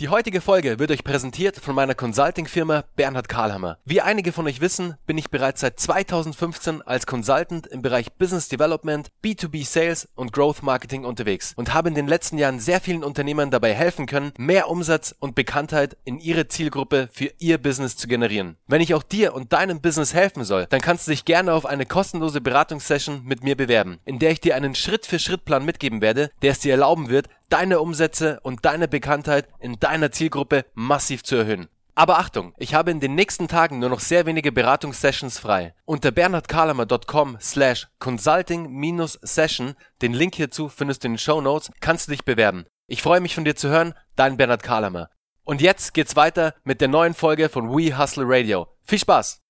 Die heutige Folge wird euch präsentiert von meiner Consulting-Firma Bernhard Karlhammer. Wie einige von euch wissen, bin ich bereits seit 2015 als Consultant im Bereich Business Development, B2B Sales und Growth Marketing unterwegs und habe in den letzten Jahren sehr vielen Unternehmern dabei helfen können, mehr Umsatz und Bekanntheit in ihre Zielgruppe für ihr Business zu generieren. Wenn ich auch dir und deinem Business helfen soll, dann kannst du dich gerne auf eine kostenlose Beratungssession mit mir bewerben, in der ich dir einen Schritt-für-Schritt-Plan mitgeben werde, der es dir erlauben wird, deine Umsätze und deine Bekanntheit in deiner Zielgruppe massiv zu erhöhen. Aber Achtung, ich habe in den nächsten Tagen nur noch sehr wenige Beratungssessions frei. Unter bernhardkarlamer.com slash consulting-session, den Link hierzu findest du in den Show Notes, kannst du dich bewerben. Ich freue mich von dir zu hören, dein Bernhard Karlamer. Und jetzt geht's weiter mit der neuen Folge von We Hustle Radio. Viel Spaß!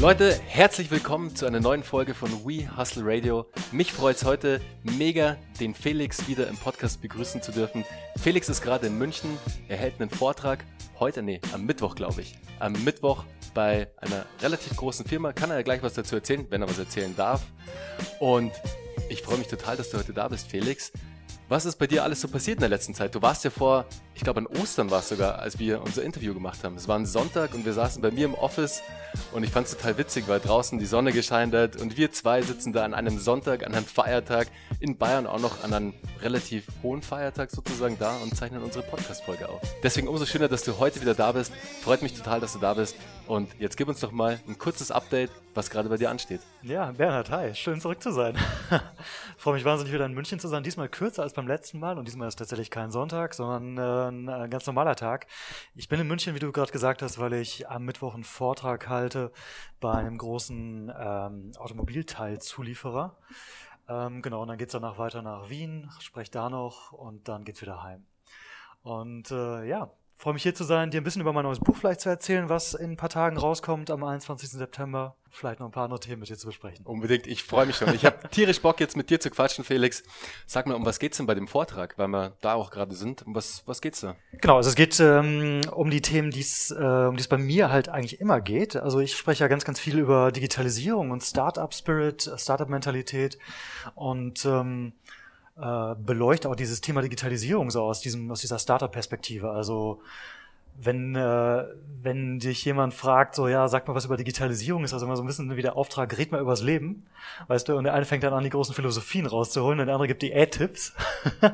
Leute, herzlich willkommen zu einer neuen Folge von We Hustle Radio. Mich freut es heute mega, den Felix wieder im Podcast begrüßen zu dürfen. Felix ist gerade in München, er hält einen Vortrag heute, nee, am Mittwoch glaube ich. Am Mittwoch bei einer relativ großen Firma. Kann er ja gleich was dazu erzählen, wenn er was erzählen darf. Und ich freue mich total, dass du heute da bist, Felix. Was ist bei dir alles so passiert in der letzten Zeit? Du warst ja vor, ich glaube an Ostern war es sogar, als wir unser Interview gemacht haben. Es war ein Sonntag und wir saßen bei mir im Office und ich fand es total witzig, weil draußen die Sonne gescheint hat und wir zwei sitzen da an einem Sonntag, an einem Feiertag in Bayern auch noch an einem relativ hohen Feiertag sozusagen da und zeichnen unsere Podcast-Folge auf. Deswegen umso schöner, dass du heute wieder da bist. Freut mich total, dass du da bist. Und jetzt gib uns doch mal ein kurzes Update, was gerade bei dir ansteht. Ja, Bernhard, hi, schön zurück zu sein. Freue mich wahnsinnig wieder in München zu sein. Diesmal kürzer als beim letzten Mal und diesmal ist tatsächlich kein Sonntag, sondern äh, ein ganz normaler Tag. Ich bin in München, wie du gerade gesagt hast, weil ich am Mittwoch einen Vortrag halte bei einem großen ähm, Automobilteilzulieferer. Ähm, genau, und dann geht's danach weiter nach Wien, spreche da noch und dann geht's wieder heim. Und äh, ja, freue mich hier zu sein, dir ein bisschen über mein neues Buch vielleicht zu erzählen, was in ein paar Tagen rauskommt am 21. September. Vielleicht noch ein paar andere Themen mit dir zu besprechen. Unbedingt, ich freue mich schon. Ich habe tierisch Bock, jetzt mit dir zu quatschen, Felix. Sag mal, um was geht's denn bei dem Vortrag, weil wir da auch gerade sind? Um was, was geht's da? Genau, also es geht ähm, um die Themen, die's, äh, um die es bei mir halt eigentlich immer geht. Also ich spreche ja ganz, ganz viel über Digitalisierung und Startup-Spirit, Startup-Mentalität und ähm, äh, beleuchte auch dieses Thema Digitalisierung so aus diesem aus dieser Startup-Perspektive. Also wenn, äh, wenn dich jemand fragt, so, ja, sag mal was über Digitalisierung, ist das immer so ein bisschen wie der Auftrag, red mal übers Leben, weißt du, und der eine fängt dann an, die großen Philosophien rauszuholen und der andere gibt die A-Tipps.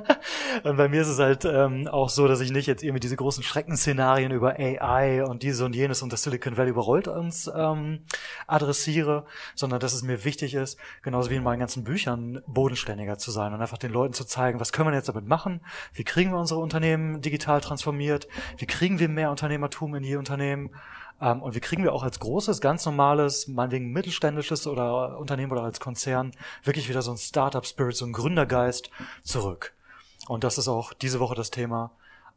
und bei mir ist es halt ähm, auch so, dass ich nicht jetzt irgendwie diese großen Schreckensszenarien über AI und dieses und jenes und das Silicon Valley überrollt uns ähm, adressiere, sondern dass es mir wichtig ist, genauso wie in meinen ganzen Büchern, bodenständiger zu sein und einfach den Leuten zu zeigen, was können wir jetzt damit machen, wie kriegen wir unsere Unternehmen digital transformiert, wie kriegen wir mehr Unternehmertum in die Unternehmen. Ähm, und wie kriegen wir auch als großes, ganz normales, meinetwegen mittelständisches oder Unternehmen oder als Konzern wirklich wieder so ein Startup-Spirit, so ein Gründergeist zurück. Und das ist auch diese Woche das Thema.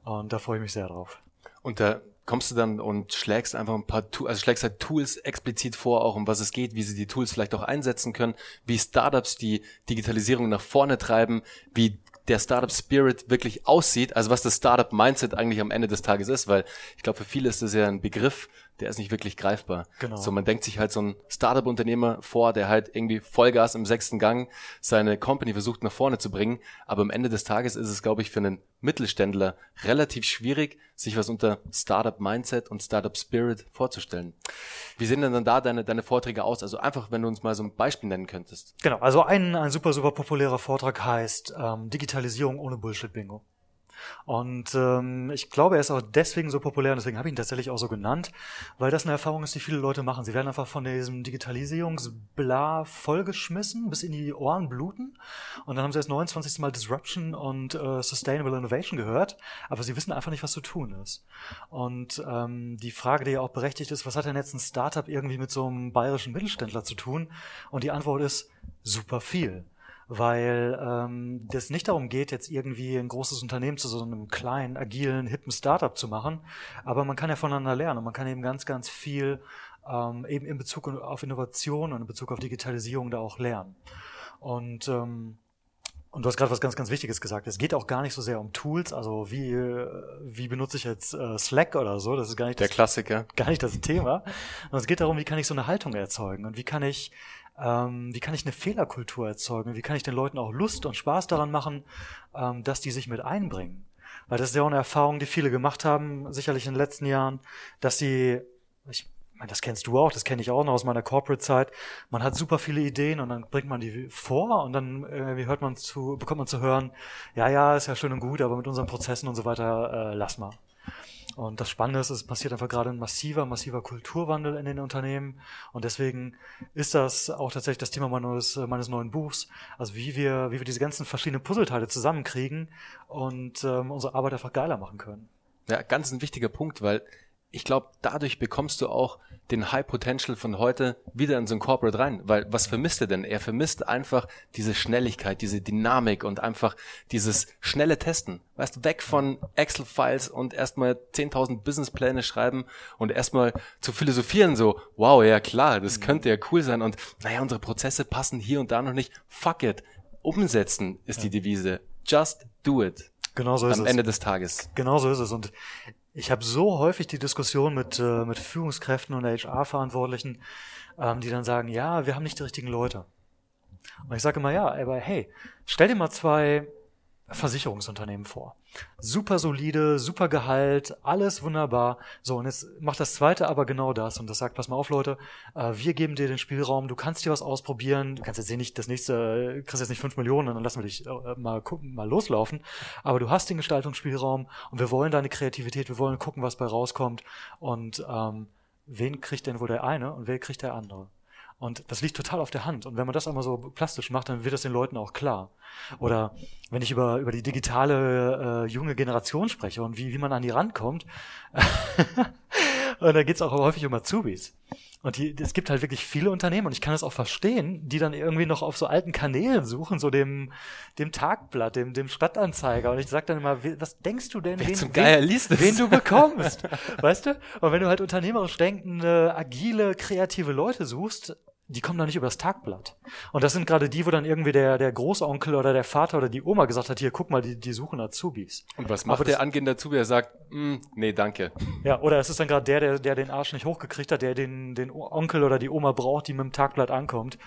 Und da freue ich mich sehr drauf. Und da kommst du dann und schlägst einfach ein paar, also schlägst halt Tools explizit vor, auch um was es geht, wie sie die Tools vielleicht auch einsetzen können, wie Startups die Digitalisierung nach vorne treiben, wie der Startup Spirit wirklich aussieht, also was das Startup Mindset eigentlich am Ende des Tages ist, weil ich glaube, für viele ist das ja ein Begriff, der ist nicht wirklich greifbar. Genau. So, man denkt sich halt so ein Startup-Unternehmer vor, der halt irgendwie Vollgas im sechsten Gang seine Company versucht nach vorne zu bringen. Aber am Ende des Tages ist es, glaube ich, für einen Mittelständler relativ schwierig, sich was unter Startup-Mindset und Startup-Spirit vorzustellen. Wie sehen denn dann da deine, deine Vorträge aus? Also einfach, wenn du uns mal so ein Beispiel nennen könntest. Genau, also ein, ein super, super populärer Vortrag heißt ähm, Digitalisierung ohne Bullshit-Bingo. Und ähm, ich glaube, er ist auch deswegen so populär und deswegen habe ich ihn tatsächlich auch so genannt, weil das eine Erfahrung ist, die viele Leute machen. Sie werden einfach von diesem Digitalisierungsbla vollgeschmissen, bis in die Ohren bluten. Und dann haben sie das 29. Mal Disruption und äh, Sustainable Innovation gehört, aber sie wissen einfach nicht, was zu tun ist. Und ähm, die Frage, die ja auch berechtigt ist, was hat denn jetzt ein Startup irgendwie mit so einem bayerischen Mittelständler zu tun? Und die Antwort ist super viel weil ähm, das nicht darum geht, jetzt irgendwie ein großes Unternehmen zu so einem kleinen, agilen, hippen Startup zu machen, aber man kann ja voneinander lernen und man kann eben ganz, ganz viel ähm, eben in Bezug auf Innovation und in Bezug auf Digitalisierung da auch lernen. Und ähm, Und du hast gerade was ganz, ganz Wichtiges gesagt. Es geht auch gar nicht so sehr um Tools, also wie, wie benutze ich jetzt äh, Slack oder so. Das ist gar nicht der das, Klassiker. Gar nicht das Thema. Und es geht darum, wie kann ich so eine Haltung erzeugen und wie kann ich, ähm, wie kann ich eine Fehlerkultur erzeugen? Wie kann ich den Leuten auch Lust und Spaß daran machen, ähm, dass die sich mit einbringen? Weil das ist ja auch eine Erfahrung, die viele gemacht haben, sicherlich in den letzten Jahren, dass sie, ich das kennst du auch, das kenne ich auch noch aus meiner Corporate-Zeit. Man hat super viele Ideen und dann bringt man die vor und dann äh, hört man zu, bekommt man zu hören, ja, ja, ist ja schön und gut, aber mit unseren Prozessen und so weiter, äh, lass mal. Und das Spannende ist, es passiert einfach gerade ein massiver, massiver Kulturwandel in den Unternehmen. Und deswegen ist das auch tatsächlich das Thema meines, meines neuen Buchs. Also wie wir, wie wir diese ganzen verschiedenen Puzzleteile zusammenkriegen und ähm, unsere Arbeit einfach geiler machen können. Ja, ganz ein wichtiger Punkt, weil ich glaube, dadurch bekommst du auch den High Potential von heute wieder in so ein Corporate rein. Weil was vermisst er denn? Er vermisst einfach diese Schnelligkeit, diese Dynamik und einfach dieses schnelle Testen. Weißt du, weg von Excel-Files und erstmal 10.000 Businesspläne schreiben und erstmal zu philosophieren so, wow, ja klar, das mhm. könnte ja cool sein und naja, unsere Prozesse passen hier und da noch nicht. Fuck it. Umsetzen ist ja. die Devise. Just do it. Genau so ist Am es. Ende des Tages. Genau so ist es. Und ich habe so häufig die Diskussion mit, äh, mit Führungskräften und HR-Verantwortlichen, ähm, die dann sagen, ja, wir haben nicht die richtigen Leute. Und ich sage immer, ja, aber hey, stell dir mal zwei Versicherungsunternehmen vor. Super solide, super Gehalt, alles wunderbar. So, und jetzt macht das zweite aber genau das. Und das sagt, pass mal auf, Leute, äh, wir geben dir den Spielraum, du kannst dir was ausprobieren, du kannst jetzt nicht das nächste, kriegst jetzt nicht fünf Millionen dann lassen wir dich äh, mal, mal loslaufen. Aber du hast den Gestaltungsspielraum und wir wollen deine Kreativität, wir wollen gucken, was bei rauskommt. Und ähm, wen kriegt denn wohl der eine und wer kriegt der andere? Und das liegt total auf der Hand. Und wenn man das einmal so plastisch macht, dann wird das den Leuten auch klar. Oder wenn ich über, über die digitale äh, junge Generation spreche und wie, wie man an die rankommt, und da geht's auch häufig um Azubis. Und die, es gibt halt wirklich viele Unternehmen und ich kann das auch verstehen, die dann irgendwie noch auf so alten Kanälen suchen, so dem, dem Tagblatt, dem, dem Stadtanzeiger. Und ich sag dann immer, was denkst du denn, wen, zum Geier liest wen du bekommst? weißt du? Und wenn du halt unternehmerisch denkende, agile, kreative Leute suchst, die kommen doch nicht übers Tagblatt. Und das sind gerade die, wo dann irgendwie der, der Großonkel oder der Vater oder die Oma gesagt hat, hier, guck mal, die, die suchen Azubis. Und was macht Aber der angehende Azubi? Er sagt, mm, nee, danke. Ja, oder es ist dann gerade der, der, der den Arsch nicht hochgekriegt hat, der den, den Onkel oder die Oma braucht, die mit dem Tagblatt ankommt.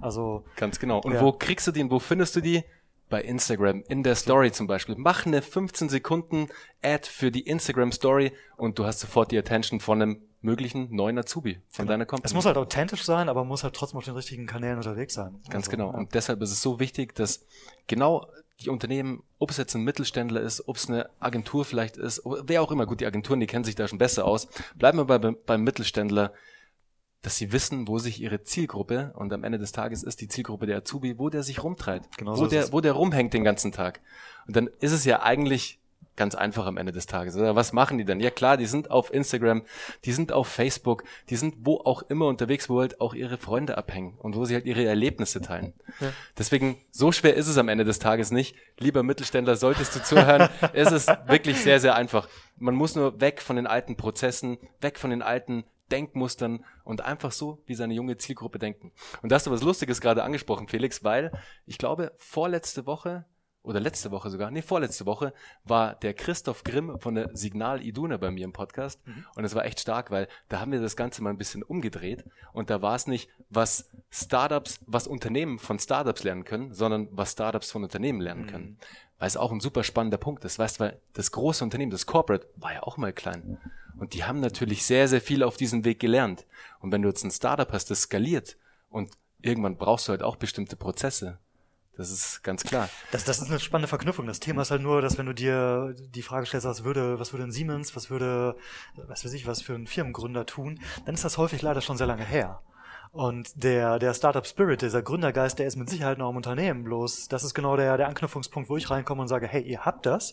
Also. Ganz genau. Und ja. wo kriegst du den, wo findest du die? bei Instagram, in der Story zum Beispiel. Mach eine 15 Sekunden Ad für die Instagram Story und du hast sofort die Attention von einem möglichen neuen Azubi von genau. deiner Company. Es muss halt authentisch sein, aber muss halt trotzdem auf den richtigen Kanälen unterwegs sein. Ganz also, genau. Ja. Und deshalb ist es so wichtig, dass genau die Unternehmen, ob es jetzt ein Mittelständler ist, ob es eine Agentur vielleicht ist, wer auch immer, gut, die Agenturen, die kennen sich da schon besser aus. Bleiben wir bei, beim Mittelständler, dass sie wissen, wo sich ihre Zielgruppe, und am Ende des Tages ist die Zielgruppe der Azubi, wo der sich rumtreibt, genau wo, so der, wo der rumhängt den ganzen Tag. Und dann ist es ja eigentlich ganz einfach am Ende des Tages. Oder was machen die dann? Ja klar, die sind auf Instagram, die sind auf Facebook, die sind wo auch immer unterwegs, wo halt auch ihre Freunde abhängen und wo sie halt ihre Erlebnisse teilen. Ja. Deswegen, so schwer ist es am Ende des Tages nicht. Lieber Mittelständler, solltest du zuhören, ist es wirklich sehr, sehr einfach. Man muss nur weg von den alten Prozessen, weg von den alten Denkmustern und einfach so wie seine junge Zielgruppe denken. Und da hast du was Lustiges gerade angesprochen, Felix, weil ich glaube, vorletzte Woche oder letzte Woche sogar, nee, vorletzte Woche, war der Christoph Grimm von der Signal Iduna bei mir im Podcast. Mhm. Und es war echt stark, weil da haben wir das Ganze mal ein bisschen umgedreht. Und da war es nicht, was Startups, was Unternehmen von Startups lernen können, sondern was Startups von Unternehmen lernen mhm. können. Weil es auch ein super spannender Punkt ist. Weißt du, weil das große Unternehmen, das Corporate, war ja auch mal klein. Und die haben natürlich sehr, sehr viel auf diesem Weg gelernt. Und wenn du jetzt ein Startup hast, das skaliert und irgendwann brauchst du halt auch bestimmte Prozesse. Das ist ganz klar. Das, das ist eine spannende Verknüpfung. Das Thema ist halt nur, dass wenn du dir die Frage stellst, was würde, was würde ein Siemens, was würde, was weiß ich, was für ein Firmengründer tun, dann ist das häufig leider schon sehr lange her. Und der, der Startup Spirit, dieser Gründergeist, der ist mit Sicherheit noch im Unternehmen. Bloß, das ist genau der, der Anknüpfungspunkt, wo ich reinkomme und sage, hey, ihr habt das.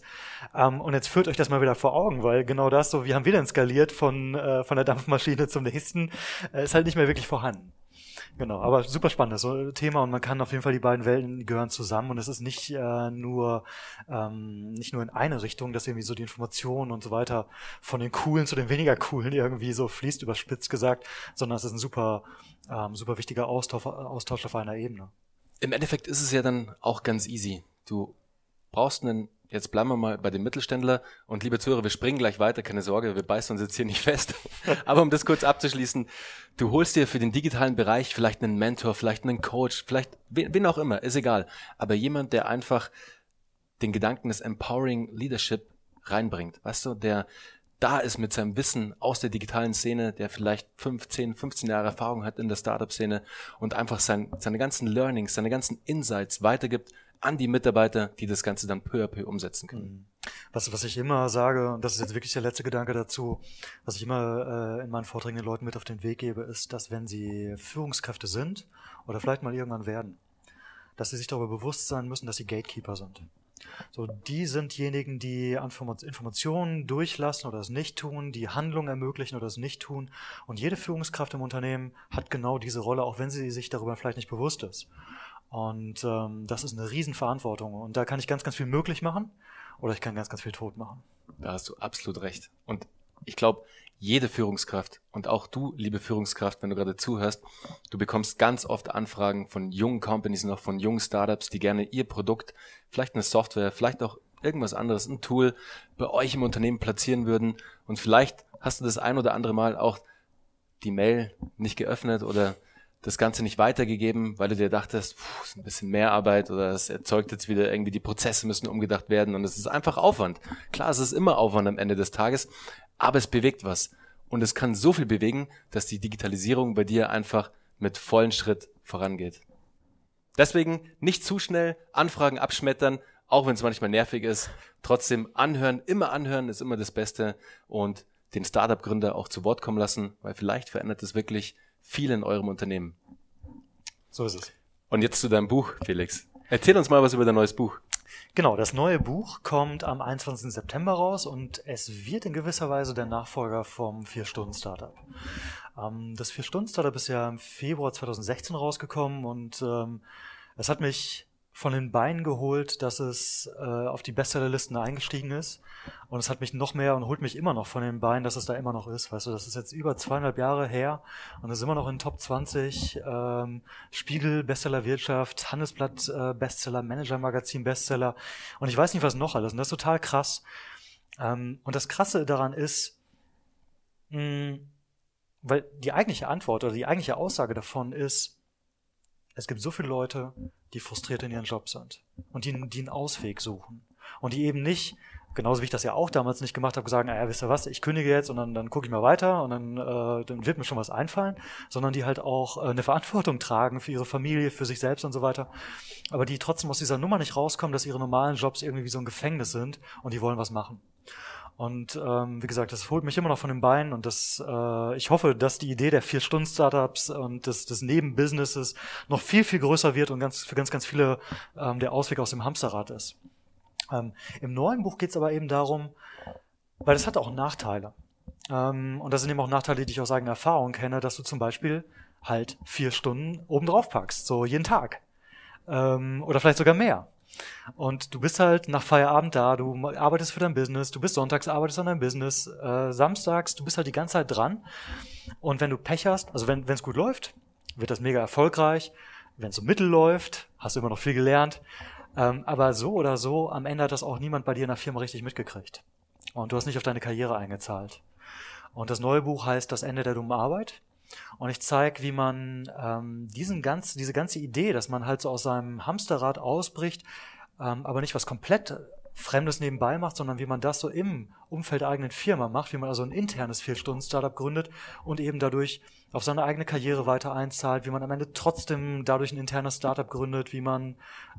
Ähm, und jetzt führt euch das mal wieder vor Augen, weil genau das, so wie haben wir denn skaliert von, äh, von der Dampfmaschine zum nächsten, äh, ist halt nicht mehr wirklich vorhanden. Genau, aber super spannendes Thema und man kann auf jeden Fall die beiden Welten gehören zusammen und es ist nicht äh, nur ähm, nicht nur in eine Richtung, dass irgendwie so die Information und so weiter von den coolen zu den weniger coolen irgendwie so fließt, überspitzt gesagt, sondern es ist ein super ähm, super wichtiger Austausch, Austausch auf einer Ebene. Im Endeffekt ist es ja dann auch ganz easy. du brauchst einen Jetzt bleiben wir mal bei dem Mittelständler und liebe Zuhörer, wir springen gleich weiter, keine Sorge, wir beißen uns jetzt hier nicht fest. Aber um das kurz abzuschließen, du holst dir für den digitalen Bereich vielleicht einen Mentor, vielleicht einen Coach, vielleicht wen auch immer, ist egal. Aber jemand, der einfach den Gedanken des Empowering Leadership reinbringt, weißt du, der da ist mit seinem Wissen aus der digitalen Szene, der vielleicht 15, 15 Jahre Erfahrung hat in der Startup-Szene und einfach sein, seine ganzen Learnings, seine ganzen Insights weitergibt an die Mitarbeiter, die das Ganze dann peu à peu umsetzen können. Mhm. Was, was ich immer sage, und das ist jetzt wirklich der letzte Gedanke dazu, was ich immer äh, in meinen Vorträgen den Leuten mit auf den Weg gebe, ist, dass wenn sie Führungskräfte sind oder vielleicht mal irgendwann werden, dass sie sich darüber bewusst sein müssen, dass sie Gatekeeper sind. So, die sind diejenigen, die Informationen durchlassen oder es nicht tun, die Handlungen ermöglichen oder es nicht tun. Und jede Führungskraft im Unternehmen hat genau diese Rolle, auch wenn sie sich darüber vielleicht nicht bewusst ist. Und ähm, das ist eine Riesenverantwortung. Und da kann ich ganz, ganz viel möglich machen oder ich kann ganz, ganz viel tot machen. Da hast du absolut recht. Und ich glaube, jede Führungskraft und auch du, liebe Führungskraft, wenn du gerade zuhörst, du bekommst ganz oft Anfragen von jungen Companies noch von jungen Startups, die gerne ihr Produkt, vielleicht eine Software, vielleicht auch irgendwas anderes, ein Tool bei euch im Unternehmen platzieren würden. Und vielleicht hast du das ein oder andere Mal auch die Mail nicht geöffnet oder das Ganze nicht weitergegeben, weil du dir dachtest, puh, ist ein bisschen mehr Arbeit oder es erzeugt jetzt wieder irgendwie die Prozesse müssen umgedacht werden und es ist einfach Aufwand. Klar, es ist immer Aufwand am Ende des Tages, aber es bewegt was. Und es kann so viel bewegen, dass die Digitalisierung bei dir einfach mit vollen Schritt vorangeht. Deswegen nicht zu schnell Anfragen abschmettern, auch wenn es manchmal nervig ist. Trotzdem anhören, immer anhören ist immer das Beste und den Startup-Gründer auch zu Wort kommen lassen, weil vielleicht verändert es wirklich viel in eurem Unternehmen. So ist es. Und jetzt zu deinem Buch, Felix. Erzähl uns mal was über dein neues Buch. Genau, das neue Buch kommt am 21. September raus und es wird in gewisser Weise der Nachfolger vom Vier-Stunden-Startup. Ähm, das Vier-Stunden-Startup ist ja im Februar 2016 rausgekommen und ähm, es hat mich von den Beinen geholt, dass es äh, auf die Bestsellerlisten eingestiegen ist. Und es hat mich noch mehr und holt mich immer noch von den Beinen, dass es da immer noch ist. Weißt du, das ist jetzt über zweieinhalb Jahre her und es ist immer noch in Top 20. Ähm, Spiegel, Bestseller Wirtschaft, Handelsblatt, äh, Bestseller, Manager Magazin, Bestseller. Und ich weiß nicht, was noch alles. Und das ist total krass. Ähm, und das Krasse daran ist, mh, weil die eigentliche Antwort oder die eigentliche Aussage davon ist, es gibt so viele Leute, die frustriert in ihren Job sind und die, die einen Ausweg suchen. Und die eben nicht, genauso wie ich das ja auch damals nicht gemacht habe, sagen, naja, wisst ihr was, ich kündige jetzt und dann, dann gucke ich mal weiter und dann, äh, dann wird mir schon was einfallen, sondern die halt auch äh, eine Verantwortung tragen für ihre Familie, für sich selbst und so weiter. Aber die trotzdem aus dieser Nummer nicht rauskommen, dass ihre normalen Jobs irgendwie wie so ein Gefängnis sind und die wollen was machen. Und ähm, wie gesagt, das holt mich immer noch von den Beinen und das, äh, ich hoffe, dass die Idee der Vier-Stunden-Startups und des, des Nebenbusinesses noch viel, viel größer wird und ganz, für ganz, ganz viele ähm, der Ausweg aus dem Hamsterrad ist. Ähm, Im neuen Buch geht es aber eben darum, weil das hat auch Nachteile. Ähm, und das sind eben auch Nachteile, die ich aus eigener Erfahrung kenne, dass du zum Beispiel halt vier Stunden obendrauf packst, so jeden Tag. Ähm, oder vielleicht sogar mehr. Und du bist halt nach Feierabend da, du arbeitest für dein Business, du bist sonntags, arbeitest an deinem Business, äh, samstags, du bist halt die ganze Zeit dran. Und wenn du Pech hast, also wenn es gut läuft, wird das mega erfolgreich. Wenn es so mittel läuft, hast du immer noch viel gelernt. Ähm, aber so oder so, am Ende hat das auch niemand bei dir in der Firma richtig mitgekriegt. Und du hast nicht auf deine Karriere eingezahlt. Und das neue Buch heißt Das Ende der dummen Arbeit. Und ich zeige, wie man ähm, diesen ganz, diese ganze Idee, dass man halt so aus seinem Hamsterrad ausbricht, ähm, aber nicht was komplett Fremdes nebenbei macht, sondern wie man das so im Umfeld der eigenen Firma macht, wie man also ein internes Vier-Stunden-Startup gründet und eben dadurch auf seine eigene Karriere weiter einzahlt, wie man am Ende trotzdem dadurch ein internes Startup gründet, wie man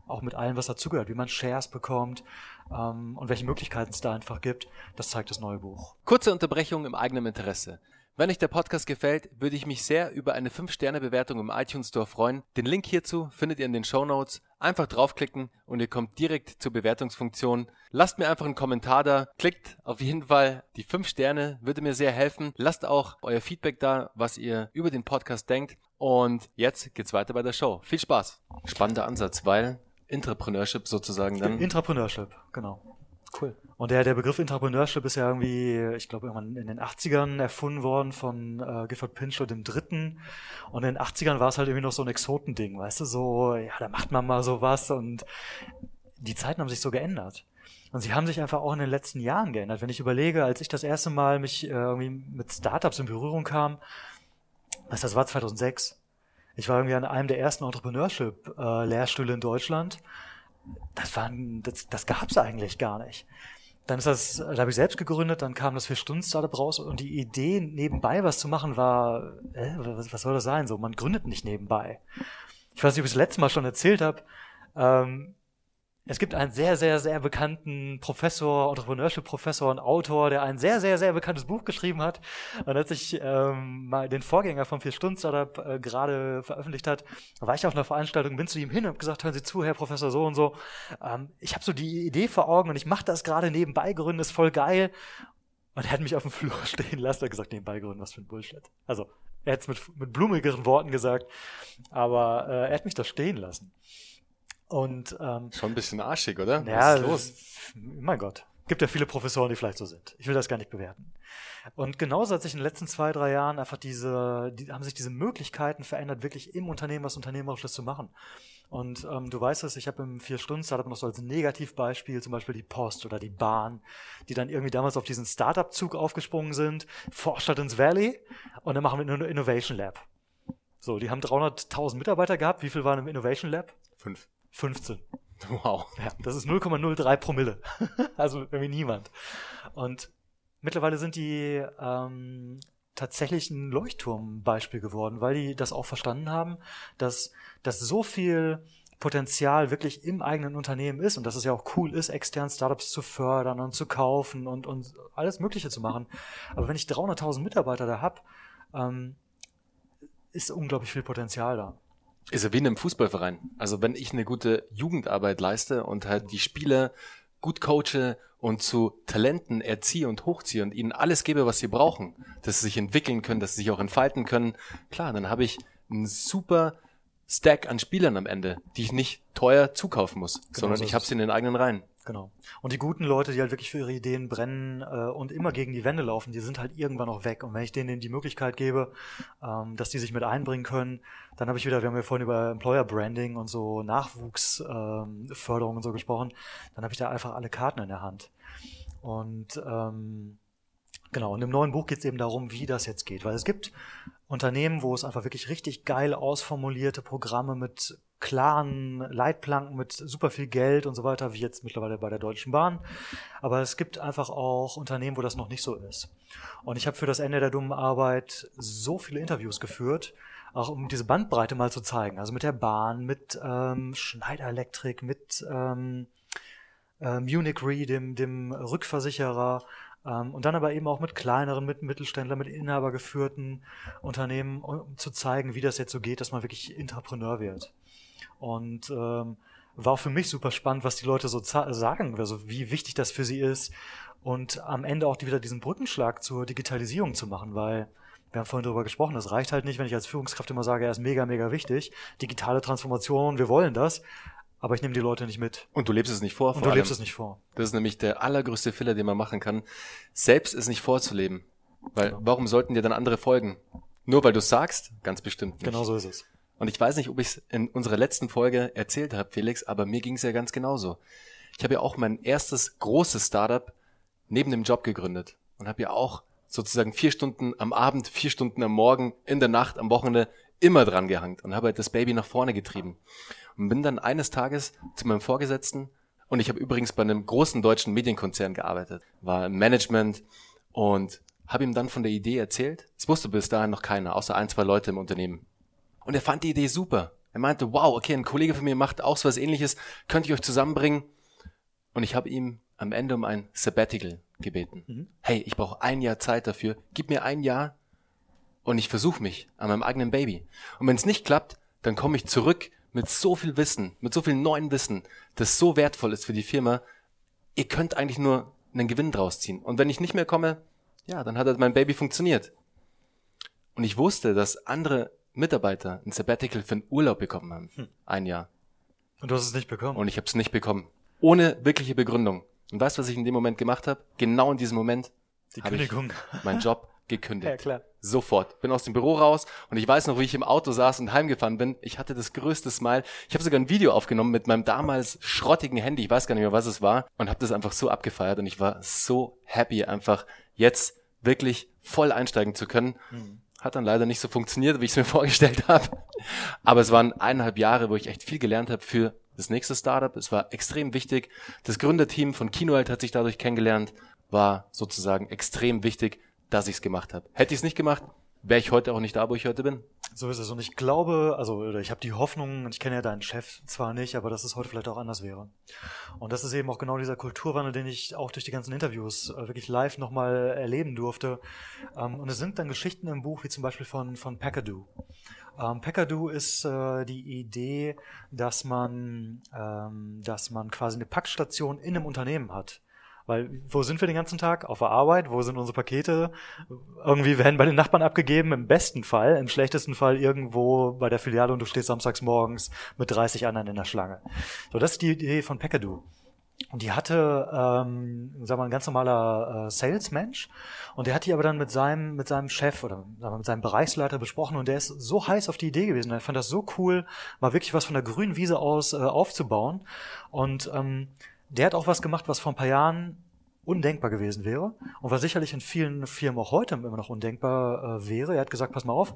auch mit allem, was dazugehört, wie man Shares bekommt ähm, und welche Möglichkeiten es da einfach gibt, das zeigt das neue Buch. Kurze Unterbrechung im eigenen Interesse. Wenn euch der Podcast gefällt, würde ich mich sehr über eine 5-Sterne-Bewertung im iTunes Store freuen. Den Link hierzu findet ihr in den Show Notes. Einfach draufklicken und ihr kommt direkt zur Bewertungsfunktion. Lasst mir einfach einen Kommentar da. Klickt auf jeden Fall die 5 Sterne, würde mir sehr helfen. Lasst auch euer Feedback da, was ihr über den Podcast denkt. Und jetzt geht's weiter bei der Show. Viel Spaß. Spannender Ansatz, weil Entrepreneurship sozusagen dann. Entrepreneurship, genau. Cool. Und der, der Begriff Entrepreneurship ist ja irgendwie, ich glaube, irgendwann in den 80ern erfunden worden von äh, Gifford Pinchot dem Dritten. Und in den 80ern war es halt irgendwie noch so ein Exotending, weißt du, so, ja, da macht man mal sowas und die Zeiten haben sich so geändert. Und sie haben sich einfach auch in den letzten Jahren geändert. Wenn ich überlege, als ich das erste Mal mich äh, irgendwie mit Startups in Berührung kam, was das war 2006. Ich war irgendwie an einem der ersten Entrepreneurship-Lehrstühle in Deutschland. Das war, das, das gab's eigentlich gar nicht. Dann ist das, da habe ich selbst gegründet, dann kam das Vier-Stunden-Startup raus und die Idee, nebenbei was zu machen, war, äh, was, was soll das sein? So, man gründet nicht nebenbei. Ich weiß nicht, ob ich das letzte Mal schon erzählt habe. Ähm, es gibt einen sehr, sehr, sehr bekannten Professor, Entrepreneurship-Professor und Autor, der ein sehr, sehr, sehr bekanntes Buch geschrieben hat. Und als ich ähm, mal den Vorgänger vom Vier-Stunden-Startup äh, gerade veröffentlicht hat, war ich auf einer Veranstaltung, bin zu ihm hin und habe gesagt, hören Sie zu, Herr Professor so und so, ähm, ich habe so die Idee vor Augen und ich mache das gerade nebenbei gründen, ist voll geil. Und er hat mich auf dem Flur stehen lassen und gesagt, nebenbei gründen, was für ein Bullshit. Also, er hat es mit, mit blumigeren Worten gesagt, aber äh, er hat mich da stehen lassen. Und ähm, schon ein bisschen arschig, oder? Ja, Was ist los? mein Gott. Gibt ja viele Professoren, die vielleicht so sind. Ich will das gar nicht bewerten. Und genauso hat sich in den letzten zwei, drei Jahren einfach diese, die, haben sich diese Möglichkeiten verändert, wirklich im Unternehmen was Unternehmerisches zu machen. Und ähm, du weißt es, ich habe im Vier-Stunden-Startup noch so als Negativbeispiel zum Beispiel die Post oder die Bahn, die dann irgendwie damals auf diesen Startup-Zug aufgesprungen sind, Vorstadt ins Valley und dann machen wir eine Innovation Lab. So, die haben 300.000 Mitarbeiter gehabt. Wie viel waren im Innovation Lab? Fünf. 15. Wow. Ja, das ist 0,03 Promille. also irgendwie niemand. Und mittlerweile sind die ähm, tatsächlich ein Leuchtturmbeispiel geworden, weil die das auch verstanden haben, dass, dass so viel Potenzial wirklich im eigenen Unternehmen ist und dass es ja auch cool ist, extern Startups zu fördern und zu kaufen und, und alles Mögliche zu machen. Aber wenn ich 300.000 Mitarbeiter da hab, ähm, ist unglaublich viel Potenzial da. Ist ja wie in einem Fußballverein. Also wenn ich eine gute Jugendarbeit leiste und halt die Spieler gut coache und zu Talenten erziehe und hochziehe und ihnen alles gebe, was sie brauchen, dass sie sich entwickeln können, dass sie sich auch entfalten können, klar, dann habe ich einen super Stack an Spielern am Ende, die ich nicht teuer zukaufen muss, genau sondern so ich habe sie in den eigenen Reihen. Genau. Und die guten Leute, die halt wirklich für ihre Ideen brennen äh, und immer gegen die Wände laufen, die sind halt irgendwann auch weg. Und wenn ich denen die Möglichkeit gebe, ähm, dass die sich mit einbringen können, dann habe ich wieder, wir haben ja vorhin über Employer Branding und so Nachwuchsförderung ähm, und so gesprochen, dann habe ich da einfach alle Karten in der Hand. Und ähm, Genau, und im neuen Buch geht es eben darum, wie das jetzt geht. Weil es gibt Unternehmen, wo es einfach wirklich richtig geil ausformulierte Programme mit klaren Leitplanken, mit super viel Geld und so weiter, wie jetzt mittlerweile bei der Deutschen Bahn. Aber es gibt einfach auch Unternehmen, wo das noch nicht so ist. Und ich habe für das Ende der dummen Arbeit so viele Interviews geführt, auch um diese Bandbreite mal zu zeigen. Also mit der Bahn, mit ähm, Schneider Electric, mit ähm, äh, Munich Re, dem, dem Rückversicherer, und dann aber eben auch mit kleineren, mit Mittelständlern, mit inhabergeführten Unternehmen, um zu zeigen, wie das jetzt so geht, dass man wirklich Intrapreneur wird. Und ähm, war auch für mich super spannend, was die Leute so sagen, also wie wichtig das für sie ist und am Ende auch wieder diesen Brückenschlag zur Digitalisierung zu machen, weil wir haben vorhin darüber gesprochen, das reicht halt nicht, wenn ich als Führungskraft immer sage, er ist mega, mega wichtig, digitale Transformation, wir wollen das, aber ich nehme die Leute nicht mit. Und du lebst es nicht vor. Und du lebst es nicht vor. Das ist nämlich der allergrößte Fehler, den man machen kann, selbst es nicht vorzuleben. Weil genau. warum sollten dir dann andere folgen? Nur weil du sagst? Ganz bestimmt nicht. Genau so ist es. Und ich weiß nicht, ob ich es in unserer letzten Folge erzählt habe, Felix, aber mir ging es ja ganz genauso. Ich habe ja auch mein erstes großes Startup neben dem Job gegründet und habe ja auch sozusagen vier Stunden am Abend, vier Stunden am Morgen, in der Nacht, am Wochenende immer dran gehangt und habe halt das Baby nach vorne getrieben. Und bin dann eines Tages zu meinem Vorgesetzten und ich habe übrigens bei einem großen deutschen Medienkonzern gearbeitet, war im Management und habe ihm dann von der Idee erzählt. Es wusste bis dahin noch keiner, außer ein, zwei Leute im Unternehmen. Und er fand die Idee super. Er meinte, wow, okay, ein Kollege von mir macht auch so was ähnliches, könnte ich euch zusammenbringen? Und ich habe ihm am Ende um ein Sabbatical gebeten. Mhm. Hey, ich brauche ein Jahr Zeit dafür. Gib mir ein Jahr und ich versuche mich an meinem eigenen Baby. Und wenn es nicht klappt, dann komme ich zurück mit so viel Wissen, mit so viel neuen Wissen, das so wertvoll ist für die Firma, ihr könnt eigentlich nur einen Gewinn draus ziehen. Und wenn ich nicht mehr komme, ja, dann hat halt mein Baby funktioniert. Und ich wusste, dass andere Mitarbeiter ein Sabbatical für einen Urlaub bekommen haben. Hm. Ein Jahr. Und du hast es nicht bekommen? Und ich habe es nicht bekommen. Ohne wirkliche Begründung. Und weißt du, was ich in dem Moment gemacht habe? Genau in diesem Moment. Die Kündigung. meinen Job gekündigt. Ja, klar. Sofort. Bin aus dem Büro raus und ich weiß noch, wie ich im Auto saß und heimgefahren bin. Ich hatte das größte Smile. Ich habe sogar ein Video aufgenommen mit meinem damals schrottigen Handy. Ich weiß gar nicht mehr, was es war. Und habe das einfach so abgefeiert. Und ich war so happy, einfach jetzt wirklich voll einsteigen zu können. Mhm. Hat dann leider nicht so funktioniert, wie ich es mir vorgestellt habe. Aber es waren eineinhalb Jahre, wo ich echt viel gelernt habe für das nächste Startup. Es war extrem wichtig. Das Gründerteam von Kinoheld hat sich dadurch kennengelernt. War sozusagen extrem wichtig dass ich es gemacht habe. Hätte ich es nicht gemacht, wäre ich heute auch nicht da, wo ich heute bin. So ist es. Und ich glaube, also ich habe die Hoffnung, ich kenne ja deinen Chef zwar nicht, aber dass es heute vielleicht auch anders wäre. Und das ist eben auch genau dieser Kulturwandel, den ich auch durch die ganzen Interviews äh, wirklich live nochmal erleben durfte. Ähm, und es sind dann Geschichten im Buch, wie zum Beispiel von, von Packadoo. Ähm, Packadoo ist äh, die Idee, dass man, ähm, dass man quasi eine Packstation in einem Unternehmen hat. Weil wo sind wir den ganzen Tag? Auf der Arbeit? Wo sind unsere Pakete? Irgendwie werden bei den Nachbarn abgegeben, im besten Fall. Im schlechtesten Fall irgendwo bei der Filiale und du stehst samstags morgens mit 30 anderen in der Schlange. So, das ist die Idee von Packadoo. Und die hatte, ähm, sagen wir mal, ein ganz normaler äh, Salesmensch. Und der hat die aber dann mit seinem, mit seinem Chef oder wir, mit seinem Bereichsleiter besprochen. Und der ist so heiß auf die Idee gewesen. Er fand das so cool, mal wirklich was von der grünen Wiese aus äh, aufzubauen. Und ähm, der hat auch was gemacht, was vor ein paar Jahren undenkbar gewesen wäre und was sicherlich in vielen Firmen auch heute immer noch undenkbar äh, wäre. Er hat gesagt, pass mal auf,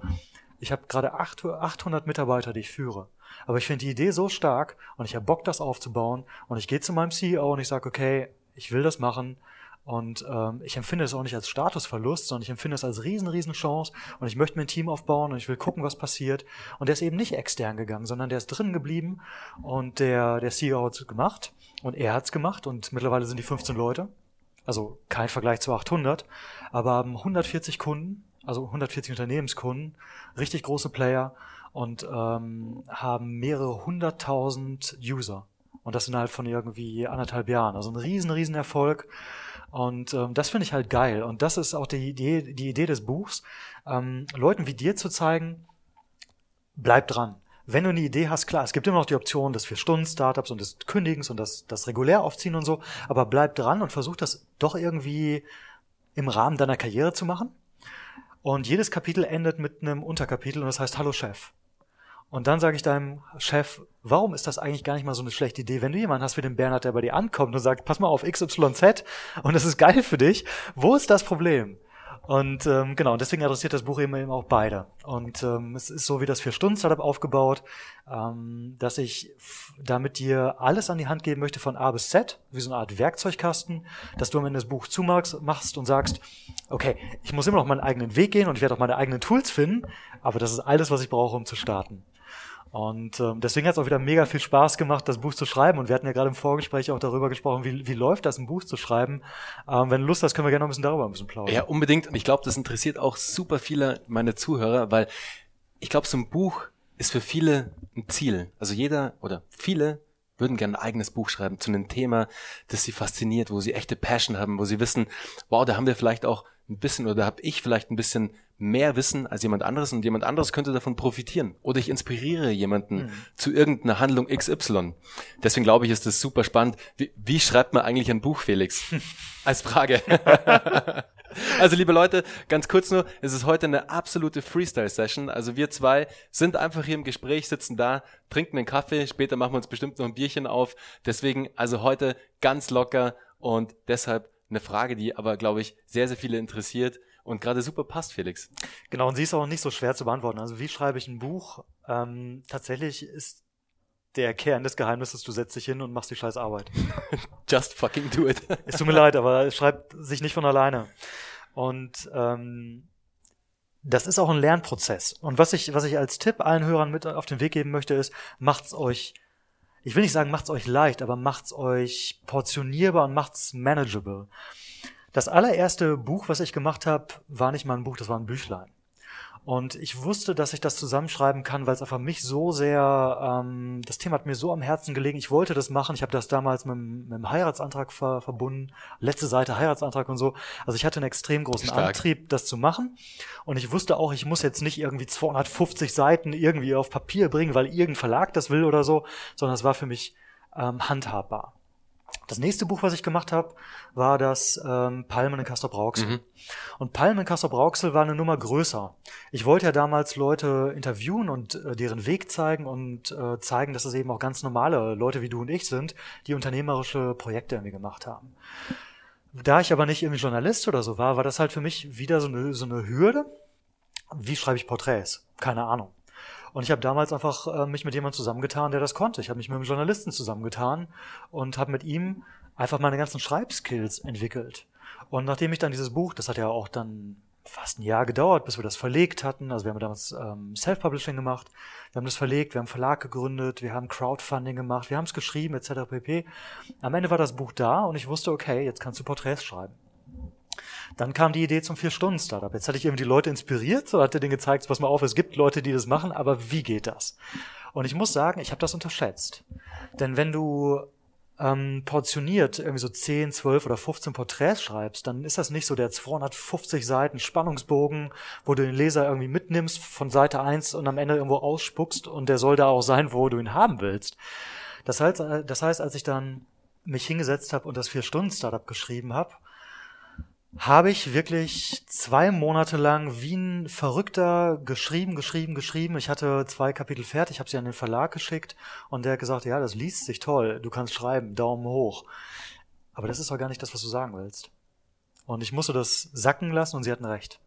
ich habe gerade 800 Mitarbeiter, die ich führe. Aber ich finde die Idee so stark und ich habe Bock, das aufzubauen und ich gehe zu meinem CEO und ich sage, okay, ich will das machen und ähm, ich empfinde es auch nicht als Statusverlust, sondern ich empfinde es als riesen, riesen Chance und ich möchte mir ein Team aufbauen und ich will gucken, was passiert. Und der ist eben nicht extern gegangen, sondern der ist drin geblieben und der, der CEO hat es gemacht und er hat es gemacht und mittlerweile sind die 15 Leute. Also kein Vergleich zu 800, aber haben 140 Kunden, also 140 Unternehmenskunden, richtig große Player und ähm, haben mehrere hunderttausend User. Und das innerhalb von irgendwie anderthalb Jahren. Also ein riesen, riesen Erfolg. Und ähm, das finde ich halt geil. Und das ist auch die Idee, die Idee des Buchs, ähm, Leuten wie dir zu zeigen, bleib dran. Wenn du eine Idee hast, klar, es gibt immer noch die Option des Vier-Stunden-Startups und des Kündigens und das, das regulär aufziehen und so, aber bleib dran und versuch das doch irgendwie im Rahmen deiner Karriere zu machen. Und jedes Kapitel endet mit einem Unterkapitel und das heißt Hallo Chef. Und dann sage ich deinem Chef, warum ist das eigentlich gar nicht mal so eine schlechte Idee, wenn du jemanden hast wie den Bernhard, der bei dir ankommt und sagt, pass mal auf XYZ und das ist geil für dich, wo ist das Problem? Und ähm, genau, deswegen adressiert das Buch eben, auch beide. Und ähm, es ist so wie das Vier-Stunden-Startup aufgebaut, ähm, dass ich damit dir alles an die Hand geben möchte von A bis Z, wie so eine Art Werkzeugkasten, dass du am Ende das Buch zumachst machst und sagst, okay, ich muss immer noch meinen eigenen Weg gehen und ich werde auch meine eigenen Tools finden, aber das ist alles, was ich brauche, um zu starten. Und ähm, deswegen hat es auch wieder mega viel Spaß gemacht, das Buch zu schreiben. Und wir hatten ja gerade im Vorgespräch auch darüber gesprochen, wie, wie läuft das, ein Buch zu schreiben. Ähm, wenn du Lust hast, können wir gerne noch ein bisschen darüber ein bisschen plaudern. Ja, unbedingt. Und ich glaube, das interessiert auch super viele meine Zuhörer, weil ich glaube, so ein Buch ist für viele ein Ziel. Also jeder oder viele würden gerne ein eigenes Buch schreiben zu einem Thema, das sie fasziniert, wo sie echte Passion haben, wo sie wissen, wow, da haben wir vielleicht auch ein bisschen oder habe ich vielleicht ein bisschen mehr Wissen als jemand anderes und jemand anderes könnte davon profitieren. Oder ich inspiriere jemanden mhm. zu irgendeiner Handlung XY. Deswegen glaube ich, ist das super spannend. Wie, wie schreibt man eigentlich ein Buch, Felix? Als Frage. also liebe Leute, ganz kurz nur, es ist heute eine absolute Freestyle-Session. Also wir zwei sind einfach hier im Gespräch, sitzen da, trinken einen Kaffee, später machen wir uns bestimmt noch ein Bierchen auf. Deswegen also heute ganz locker und deshalb eine Frage, die aber, glaube ich, sehr, sehr viele interessiert und gerade super passt, Felix. Genau, und sie ist auch nicht so schwer zu beantworten. Also wie schreibe ich ein Buch? Ähm, tatsächlich ist der Kern des Geheimnisses, du setzt dich hin und machst die scheiß Arbeit. Just fucking do it. es tut mir leid, aber es schreibt sich nicht von alleine. Und ähm, das ist auch ein Lernprozess. Und was ich, was ich als Tipp allen Hörern mit auf den Weg geben möchte, ist, macht's euch ich will nicht sagen, macht's euch leicht, aber macht's euch portionierbar und macht's manageable. Das allererste Buch, was ich gemacht habe, war nicht mal ein Buch, das war ein Büchlein. Und ich wusste, dass ich das zusammenschreiben kann, weil es einfach mich so sehr, ähm, das Thema hat mir so am Herzen gelegen. Ich wollte das machen. Ich habe das damals mit, mit dem Heiratsantrag ver, verbunden. Letzte Seite Heiratsantrag und so. Also ich hatte einen extrem großen Stark. Antrieb, das zu machen. Und ich wusste auch, ich muss jetzt nicht irgendwie 250 Seiten irgendwie auf Papier bringen, weil irgendein Verlag das will oder so, sondern es war für mich ähm, handhabbar. Das nächste Buch, was ich gemacht habe, war das ähm, Palmen in Castor Brauxel. Mhm. Und Palmen in Castor Brauxel war eine Nummer größer. Ich wollte ja damals Leute interviewen und äh, deren Weg zeigen und äh, zeigen, dass es eben auch ganz normale Leute wie du und ich sind, die unternehmerische Projekte irgendwie gemacht haben. Da ich aber nicht irgendwie Journalist oder so war, war das halt für mich wieder so eine, so eine Hürde. Wie schreibe ich Porträts? Keine Ahnung. Und ich habe damals einfach äh, mich mit jemandem zusammengetan, der das konnte. Ich habe mich mit einem Journalisten zusammengetan und habe mit ihm einfach meine ganzen Schreibskills entwickelt. Und nachdem ich dann dieses Buch, das hat ja auch dann fast ein Jahr gedauert, bis wir das verlegt hatten. Also wir haben damals ähm, Self-Publishing gemacht, wir haben das verlegt, wir haben Verlag gegründet, wir haben Crowdfunding gemacht, wir haben es geschrieben, etc. pp. Am Ende war das Buch da und ich wusste, okay, jetzt kannst du Porträts schreiben. Dann kam die Idee zum Vier-Stunden-Startup. Jetzt hatte ich irgendwie die Leute inspiriert, so hatte denen gezeigt, pass mal auf, es gibt Leute, die das machen, aber wie geht das? Und ich muss sagen, ich habe das unterschätzt. Denn wenn du ähm, portioniert irgendwie so 10, 12 oder 15 Porträts schreibst, dann ist das nicht so der 250 Seiten Spannungsbogen, wo du den Leser irgendwie mitnimmst von Seite 1 und am Ende irgendwo ausspuckst und der soll da auch sein, wo du ihn haben willst. Das heißt, äh, das heißt als ich dann mich hingesetzt habe und das Vier-Stunden-Startup geschrieben habe, habe ich wirklich zwei Monate lang wie ein Verrückter geschrieben, geschrieben, geschrieben. Ich hatte zwei Kapitel fertig, habe sie an den Verlag geschickt und der hat gesagt, ja, das liest sich toll, du kannst schreiben, Daumen hoch. Aber das ist doch gar nicht das, was du sagen willst. Und ich musste das sacken lassen und sie hatten recht.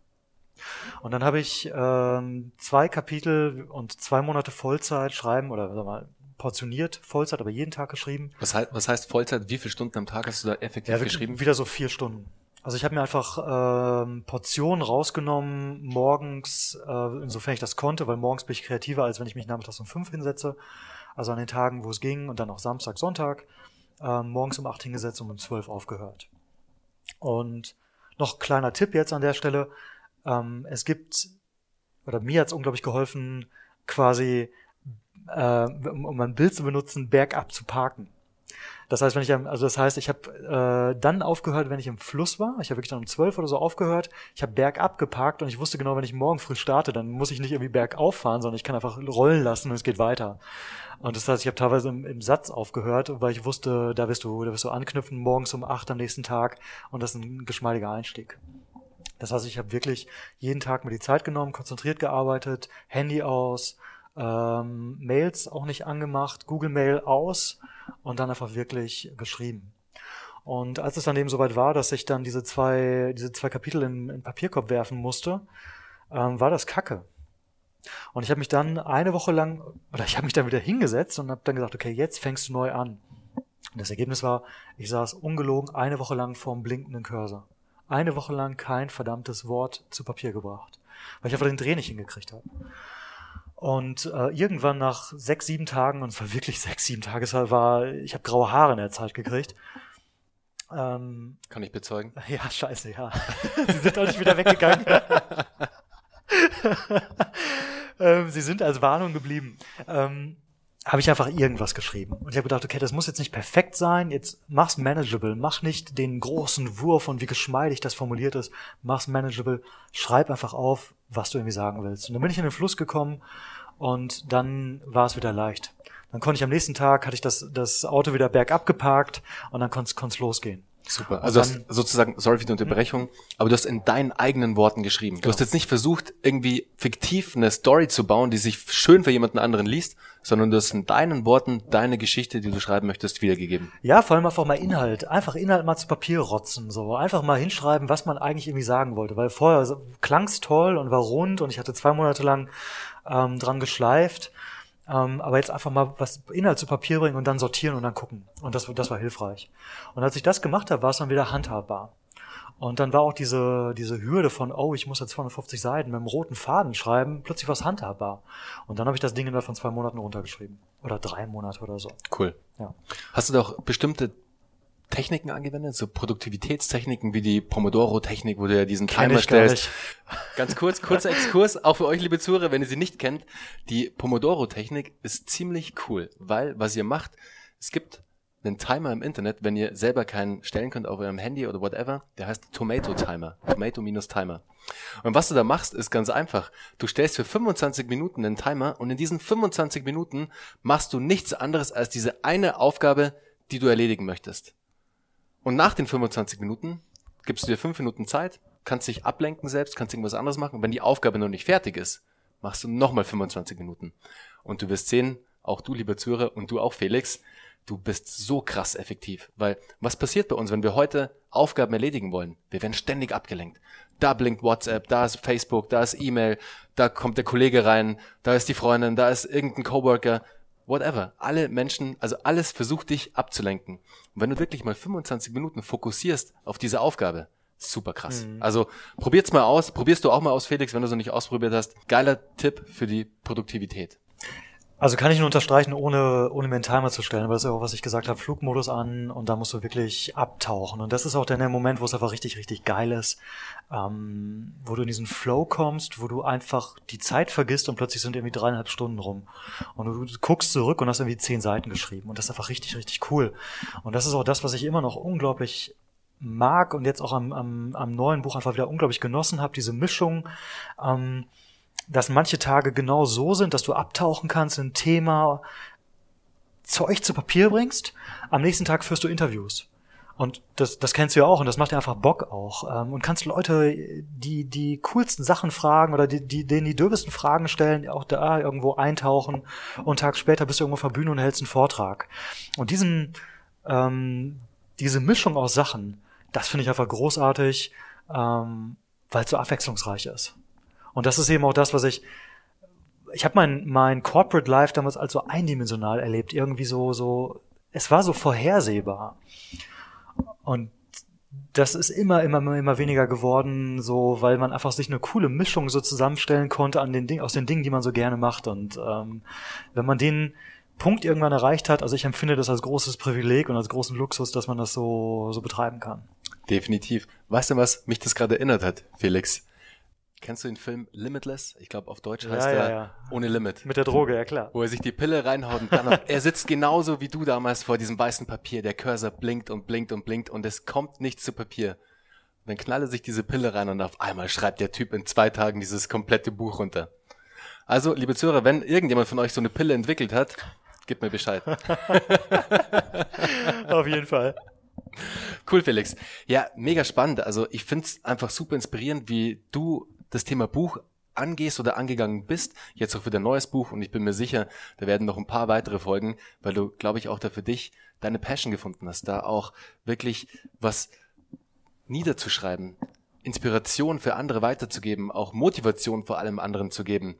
Und dann habe ich ähm, zwei Kapitel und zwei Monate Vollzeit schreiben oder sag mal, portioniert Vollzeit, aber jeden Tag geschrieben. Was heißt, was heißt Vollzeit? Wie viele Stunden am Tag hast du da effektiv ja, geschrieben? Wieder so vier Stunden. Also ich habe mir einfach ähm, Portionen rausgenommen, morgens, äh, insofern ich das konnte, weil morgens bin ich kreativer, als wenn ich mich nachmittags um fünf hinsetze. Also an den Tagen, wo es ging und dann auch Samstag, Sonntag, äh, morgens um acht hingesetzt und um zwölf aufgehört. Und noch kleiner Tipp jetzt an der Stelle. Ähm, es gibt, oder mir hat es unglaublich geholfen, quasi, äh, um ein Bild zu benutzen, bergab zu parken. Das heißt, wenn ich also das heißt, ich habe äh, dann aufgehört, wenn ich im Fluss war. Ich habe wirklich dann um zwölf oder so aufgehört. Ich habe bergab geparkt und ich wusste genau, wenn ich morgen früh starte, dann muss ich nicht irgendwie bergauf fahren, sondern ich kann einfach rollen lassen und es geht weiter. Und das heißt, ich habe teilweise im, im, Satz aufgehört, weil ich wusste, da wirst du, da wirst du anknüpfen morgens um acht am nächsten Tag und das ist ein geschmeidiger Einstieg. Das heißt, ich habe wirklich jeden Tag mir die Zeit genommen, konzentriert gearbeitet, Handy aus, ähm, Mails auch nicht angemacht, Google Mail aus und dann einfach wirklich geschrieben. Und als es dann eben soweit war, dass ich dann diese zwei, diese zwei Kapitel in, in Papierkorb werfen musste, ähm, war das Kacke. Und ich habe mich dann eine Woche lang, oder ich habe mich dann wieder hingesetzt und habe dann gesagt, okay, jetzt fängst du neu an. Und das Ergebnis war, ich saß ungelogen eine Woche lang vorm blinkenden Cursor. Eine Woche lang kein verdammtes Wort zu Papier gebracht, weil ich einfach den Dreh nicht hingekriegt habe. Und äh, irgendwann nach sechs, sieben Tagen, und es war wirklich sechs, sieben Tage, es war, ich habe graue Haare in der Zeit gekriegt. Ähm, Kann ich bezeugen? Ja, scheiße, ja. Sie sind auch nicht wieder weggegangen. ähm, sie sind als Warnung geblieben. Ähm, habe ich einfach irgendwas geschrieben. Und ich habe gedacht, okay, das muss jetzt nicht perfekt sein, jetzt mach's manageable, mach nicht den großen Wurf und wie geschmeidig das formuliert ist, mach's manageable, schreib einfach auf, was du irgendwie sagen willst. Und dann bin ich in den Fluss gekommen und dann war es wieder leicht. Dann konnte ich am nächsten Tag, hatte ich das, das Auto wieder bergab geparkt und dann konnte es losgehen. Super. Also dann, hast sozusagen, sorry für die Unterbrechung, aber du hast in deinen eigenen Worten geschrieben. Du genau. hast jetzt nicht versucht, irgendwie fiktiv eine Story zu bauen, die sich schön für jemanden anderen liest, sondern du hast in deinen Worten deine Geschichte, die du schreiben möchtest, wiedergegeben. Ja, vor allem einfach mal Inhalt. Einfach Inhalt mal zu Papier rotzen, so. Einfach mal hinschreiben, was man eigentlich irgendwie sagen wollte. Weil vorher klang's toll und war rund und ich hatte zwei Monate lang ähm, dran geschleift. Ähm, aber jetzt einfach mal was Inhalt zu Papier bringen und dann sortieren und dann gucken. Und das, das war hilfreich. Und als ich das gemacht habe, war es dann wieder handhabbar. Und dann war auch diese, diese Hürde von, oh, ich muss jetzt 250 Seiten mit einem roten Faden schreiben, plötzlich was handhabbar. Und dann habe ich das Ding innerhalb von zwei Monaten runtergeschrieben. Oder drei Monate oder so. Cool. Ja. Hast du da auch bestimmte Techniken angewendet, so Produktivitätstechniken wie die Pomodoro-Technik, wo du ja diesen Timer stellst. Ganz kurz, kurzer Exkurs, auch für euch, liebe Zuhörer, wenn ihr sie nicht kennt. Die Pomodoro-Technik ist ziemlich cool, weil was ihr macht, es gibt einen Timer im Internet, wenn ihr selber keinen stellen könnt auf eurem Handy oder whatever, der heißt Tomato Timer. Tomato minus Timer. Und was du da machst, ist ganz einfach. Du stellst für 25 Minuten einen Timer und in diesen 25 Minuten machst du nichts anderes als diese eine Aufgabe die du erledigen möchtest. Und nach den 25 Minuten gibst du dir fünf Minuten Zeit, kannst dich ablenken selbst, kannst irgendwas anderes machen. Wenn die Aufgabe noch nicht fertig ist, machst du nochmal 25 Minuten. Und du wirst sehen, auch du, lieber Zuhörer, und du auch, Felix, du bist so krass effektiv. Weil was passiert bei uns, wenn wir heute Aufgaben erledigen wollen? Wir werden ständig abgelenkt. Da blinkt WhatsApp, da ist Facebook, da ist E-Mail, da kommt der Kollege rein, da ist die Freundin, da ist irgendein Coworker, whatever. Alle Menschen, also alles versucht dich abzulenken. Und wenn du wirklich mal 25 Minuten fokussierst auf diese Aufgabe, super krass. Mhm. Also probiert's mal aus, probierst du auch mal aus, Felix, wenn du so nicht ausprobiert hast. Geiler Tipp für die Produktivität. Also kann ich nur unterstreichen, ohne, ohne mental mal zu stellen, aber das ist ja auch, was ich gesagt habe, Flugmodus an und da musst du wirklich abtauchen. Und das ist auch dann der Moment, wo es einfach richtig, richtig geil ist, ähm, wo du in diesen Flow kommst, wo du einfach die Zeit vergisst und plötzlich sind irgendwie dreieinhalb Stunden rum. Und du, du guckst zurück und hast irgendwie zehn Seiten geschrieben. Und das ist einfach richtig, richtig cool. Und das ist auch das, was ich immer noch unglaublich mag und jetzt auch am, am, am neuen Buch einfach wieder unglaublich genossen habe, diese Mischung. Ähm, dass manche Tage genau so sind, dass du abtauchen kannst in ein Thema, Zeug zu Papier bringst, am nächsten Tag führst du Interviews. Und das, das kennst du ja auch und das macht dir einfach Bock auch. Ähm, und kannst Leute die, die coolsten Sachen fragen oder die, die, denen die dürfesten Fragen stellen, auch da irgendwo eintauchen und einen Tag später bist du irgendwo auf der Bühne und hältst einen Vortrag. Und diesen, ähm, diese Mischung aus Sachen, das finde ich einfach großartig, ähm, weil es so abwechslungsreich ist. Und das ist eben auch das, was ich ich habe mein mein Corporate Life damals als so eindimensional erlebt, irgendwie so so es war so vorhersehbar. Und das ist immer, immer, immer weniger geworden, so, weil man einfach sich eine coole Mischung so zusammenstellen konnte an den Dingen, aus den Dingen, die man so gerne macht. Und ähm, wenn man den Punkt irgendwann erreicht hat, also ich empfinde das als großes Privileg und als großen Luxus, dass man das so, so betreiben kann. Definitiv. Weißt du, was mich das gerade erinnert hat, Felix? Kennst du den Film Limitless? Ich glaube, auf Deutsch heißt ja, er ja. Ohne Limit. Mit der Droge, ja klar. Wo er sich die Pille reinhaut und dann er sitzt genauso wie du damals vor diesem weißen Papier. Der Cursor blinkt und blinkt und blinkt und es kommt nichts zu Papier. Und dann knallt er sich diese Pille rein und auf einmal schreibt der Typ in zwei Tagen dieses komplette Buch runter. Also, liebe Zuhörer, wenn irgendjemand von euch so eine Pille entwickelt hat, gib mir Bescheid. auf jeden Fall. Cool, Felix. Ja, mega spannend. Also ich find's einfach super inspirierend, wie du das Thema Buch angehst oder angegangen bist, jetzt auch für dein neues Buch und ich bin mir sicher, da werden noch ein paar weitere folgen, weil du, glaube ich, auch da für dich deine Passion gefunden hast, da auch wirklich was niederzuschreiben, Inspiration für andere weiterzugeben, auch Motivation vor allem anderen zu geben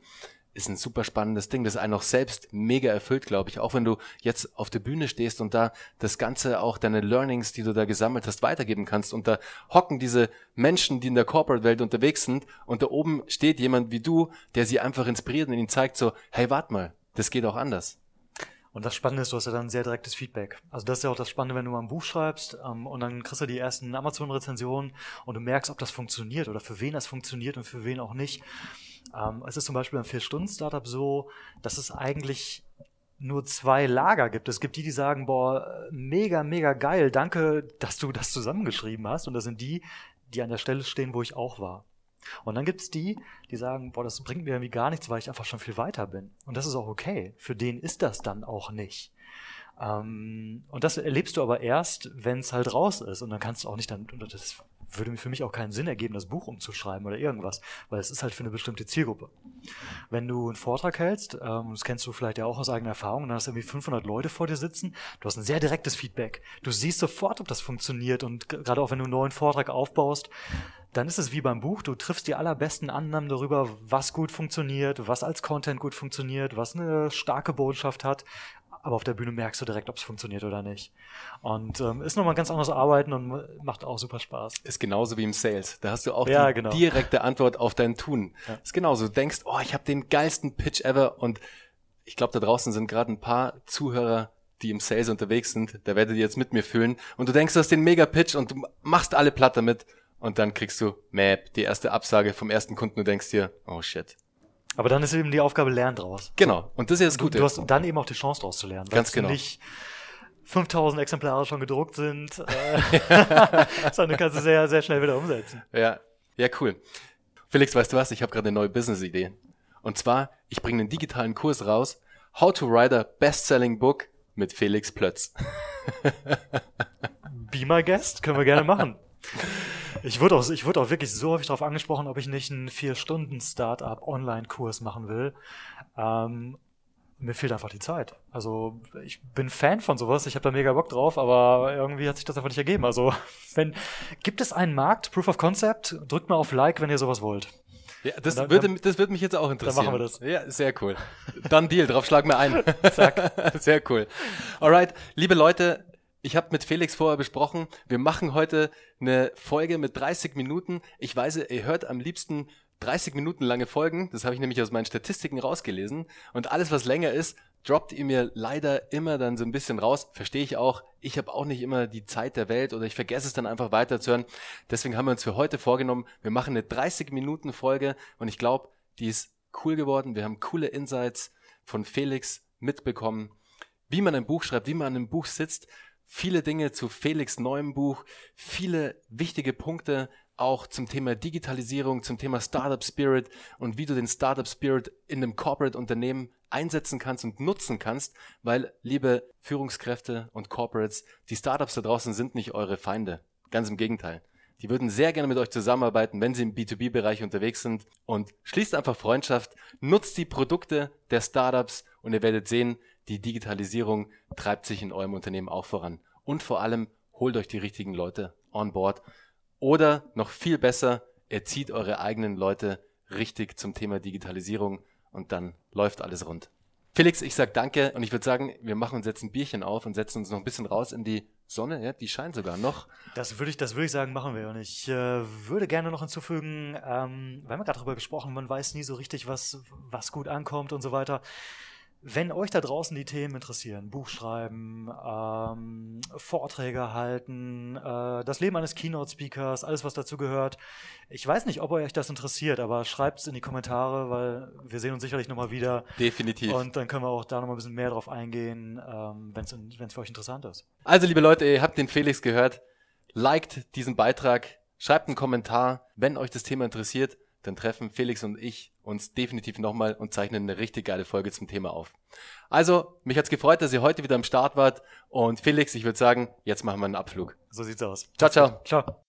ist ein super spannendes Ding, das einen auch selbst mega erfüllt, glaube ich. Auch wenn du jetzt auf der Bühne stehst und da das Ganze, auch deine Learnings, die du da gesammelt hast, weitergeben kannst. Und da hocken diese Menschen, die in der Corporate-Welt unterwegs sind und da oben steht jemand wie du, der sie einfach inspiriert und ihnen zeigt so, hey, warte mal, das geht auch anders. Und das Spannende ist, du hast ja dann sehr direktes Feedback. Also das ist ja auch das Spannende, wenn du mal ein Buch schreibst ähm, und dann kriegst du die ersten Amazon-Rezensionen und du merkst, ob das funktioniert oder für wen das funktioniert und für wen auch nicht. Ähm, es ist zum Beispiel beim Vier-Stunden-Startup so, dass es eigentlich nur zwei Lager gibt. Es gibt die, die sagen, boah, mega, mega geil, danke, dass du das zusammengeschrieben hast. Und das sind die, die an der Stelle stehen, wo ich auch war. Und dann gibt's die, die sagen, boah, das bringt mir irgendwie gar nichts, weil ich einfach schon viel weiter bin. Und das ist auch okay. Für den ist das dann auch nicht. Ähm, und das erlebst du aber erst, wenn es halt raus ist. Und dann kannst du auch nicht dann, das würde für mich auch keinen Sinn ergeben, das Buch umzuschreiben oder irgendwas, weil es ist halt für eine bestimmte Zielgruppe. Wenn du einen Vortrag hältst, ähm, das kennst du vielleicht ja auch aus eigener Erfahrung, dann hast du irgendwie 500 Leute vor dir sitzen, du hast ein sehr direktes Feedback, du siehst sofort, ob das funktioniert und gerade auch wenn du einen neuen Vortrag aufbaust, dann ist es wie beim Buch, du triffst die allerbesten Annahmen darüber, was gut funktioniert, was als Content gut funktioniert, was eine starke Botschaft hat aber auf der Bühne merkst du direkt, ob es funktioniert oder nicht. Und ähm, ist nochmal ein ganz anderes Arbeiten und macht auch super Spaß. Ist genauso wie im Sales. Da hast du auch ja, die genau. direkte Antwort auf dein Tun. Ja. Ist genauso. Du denkst, oh, ich habe den geilsten Pitch ever und ich glaube, da draußen sind gerade ein paar Zuhörer, die im Sales unterwegs sind. Da werdet ihr jetzt mit mir fühlen. Und du denkst, du hast den Mega-Pitch und du machst alle platt damit. Und dann kriegst du, Map, die erste Absage vom ersten Kunden. Du denkst dir, oh shit, aber dann ist eben die Aufgabe, lernen draus. Genau. Und das ist ja das Gute. Du, du hast dann eben auch die Chance daraus zu lernen. Ganz genau. Nicht 5000 Exemplare schon gedruckt sind, äh, sondern kannst du sehr, sehr schnell wieder umsetzen. Ja, ja, cool. Felix, weißt du was? Ich habe gerade eine neue Business-Idee. Und zwar, ich bringe einen digitalen Kurs raus, How to Write a Best-Selling Book mit Felix Plötz. Be my guest, können wir gerne machen. Ich wurde auch, ich wurde auch wirklich so häufig darauf angesprochen, ob ich nicht einen vier Stunden Startup Online-Kurs machen will. Ähm, mir fehlt einfach die Zeit. Also ich bin Fan von sowas, ich habe da mega Bock drauf, aber irgendwie hat sich das einfach nicht ergeben. Also wenn gibt es einen Markt, Proof of Concept, drückt mal auf Like, wenn ihr sowas wollt. Ja, das, dann, würde, das würde mich jetzt auch interessieren. Dann machen wir das. Ja, sehr cool. Dann Deal, drauf schlagen wir ein. Zack. Sehr cool. Alright, liebe Leute, ich habe mit Felix vorher besprochen, wir machen heute eine Folge mit 30 Minuten. Ich weiß, ihr hört am liebsten 30 Minuten lange Folgen, das habe ich nämlich aus meinen Statistiken rausgelesen. Und alles, was länger ist, droppt ihr mir leider immer dann so ein bisschen raus. Verstehe ich auch. Ich habe auch nicht immer die Zeit der Welt oder ich vergesse es dann einfach weiterzuhören. Deswegen haben wir uns für heute vorgenommen, wir machen eine 30 Minuten Folge und ich glaube, die ist cool geworden. Wir haben coole Insights von Felix mitbekommen, wie man ein Buch schreibt, wie man an einem Buch sitzt. Viele Dinge zu Felix neuem Buch, viele wichtige Punkte, auch zum Thema Digitalisierung, zum Thema Startup Spirit und wie du den Startup Spirit in einem Corporate Unternehmen einsetzen kannst und nutzen kannst, weil, liebe Führungskräfte und Corporates, die Startups da draußen sind nicht eure Feinde. Ganz im Gegenteil. Die würden sehr gerne mit euch zusammenarbeiten, wenn sie im B2B-Bereich unterwegs sind und schließt einfach Freundschaft, nutzt die Produkte der Startups und ihr werdet sehen, die Digitalisierung treibt sich in eurem Unternehmen auch voran. Und vor allem holt euch die richtigen Leute on board oder noch viel besser, erzieht eure eigenen Leute richtig zum Thema Digitalisierung und dann läuft alles rund. Felix, ich sag danke und ich würde sagen, wir machen uns jetzt ein Bierchen auf und setzen uns noch ein bisschen raus in die Sonne, ja, die scheint sogar noch. Das würde ich, das würde ich sagen, machen wir. Und ich äh, würde gerne noch hinzufügen, ähm, wir haben gerade darüber gesprochen, man weiß nie so richtig, was, was gut ankommt und so weiter. Wenn euch da draußen die Themen interessieren, Buch schreiben, ähm, Vorträge halten, äh, das Leben eines Keynote-Speakers, alles was dazu gehört, ich weiß nicht, ob euch das interessiert, aber schreibt es in die Kommentare, weil wir sehen uns sicherlich nochmal wieder. Definitiv. Und dann können wir auch da nochmal ein bisschen mehr drauf eingehen, ähm, wenn es für euch interessant ist. Also liebe Leute, ihr habt den Felix gehört, liked diesen Beitrag, schreibt einen Kommentar, wenn euch das Thema interessiert dann treffen Felix und ich uns definitiv nochmal und zeichnen eine richtig geile Folge zum Thema auf. Also, mich hat's gefreut, dass ihr heute wieder am Start wart. Und Felix, ich würde sagen, jetzt machen wir einen Abflug. So sieht's aus. Ciao, ciao. Ciao.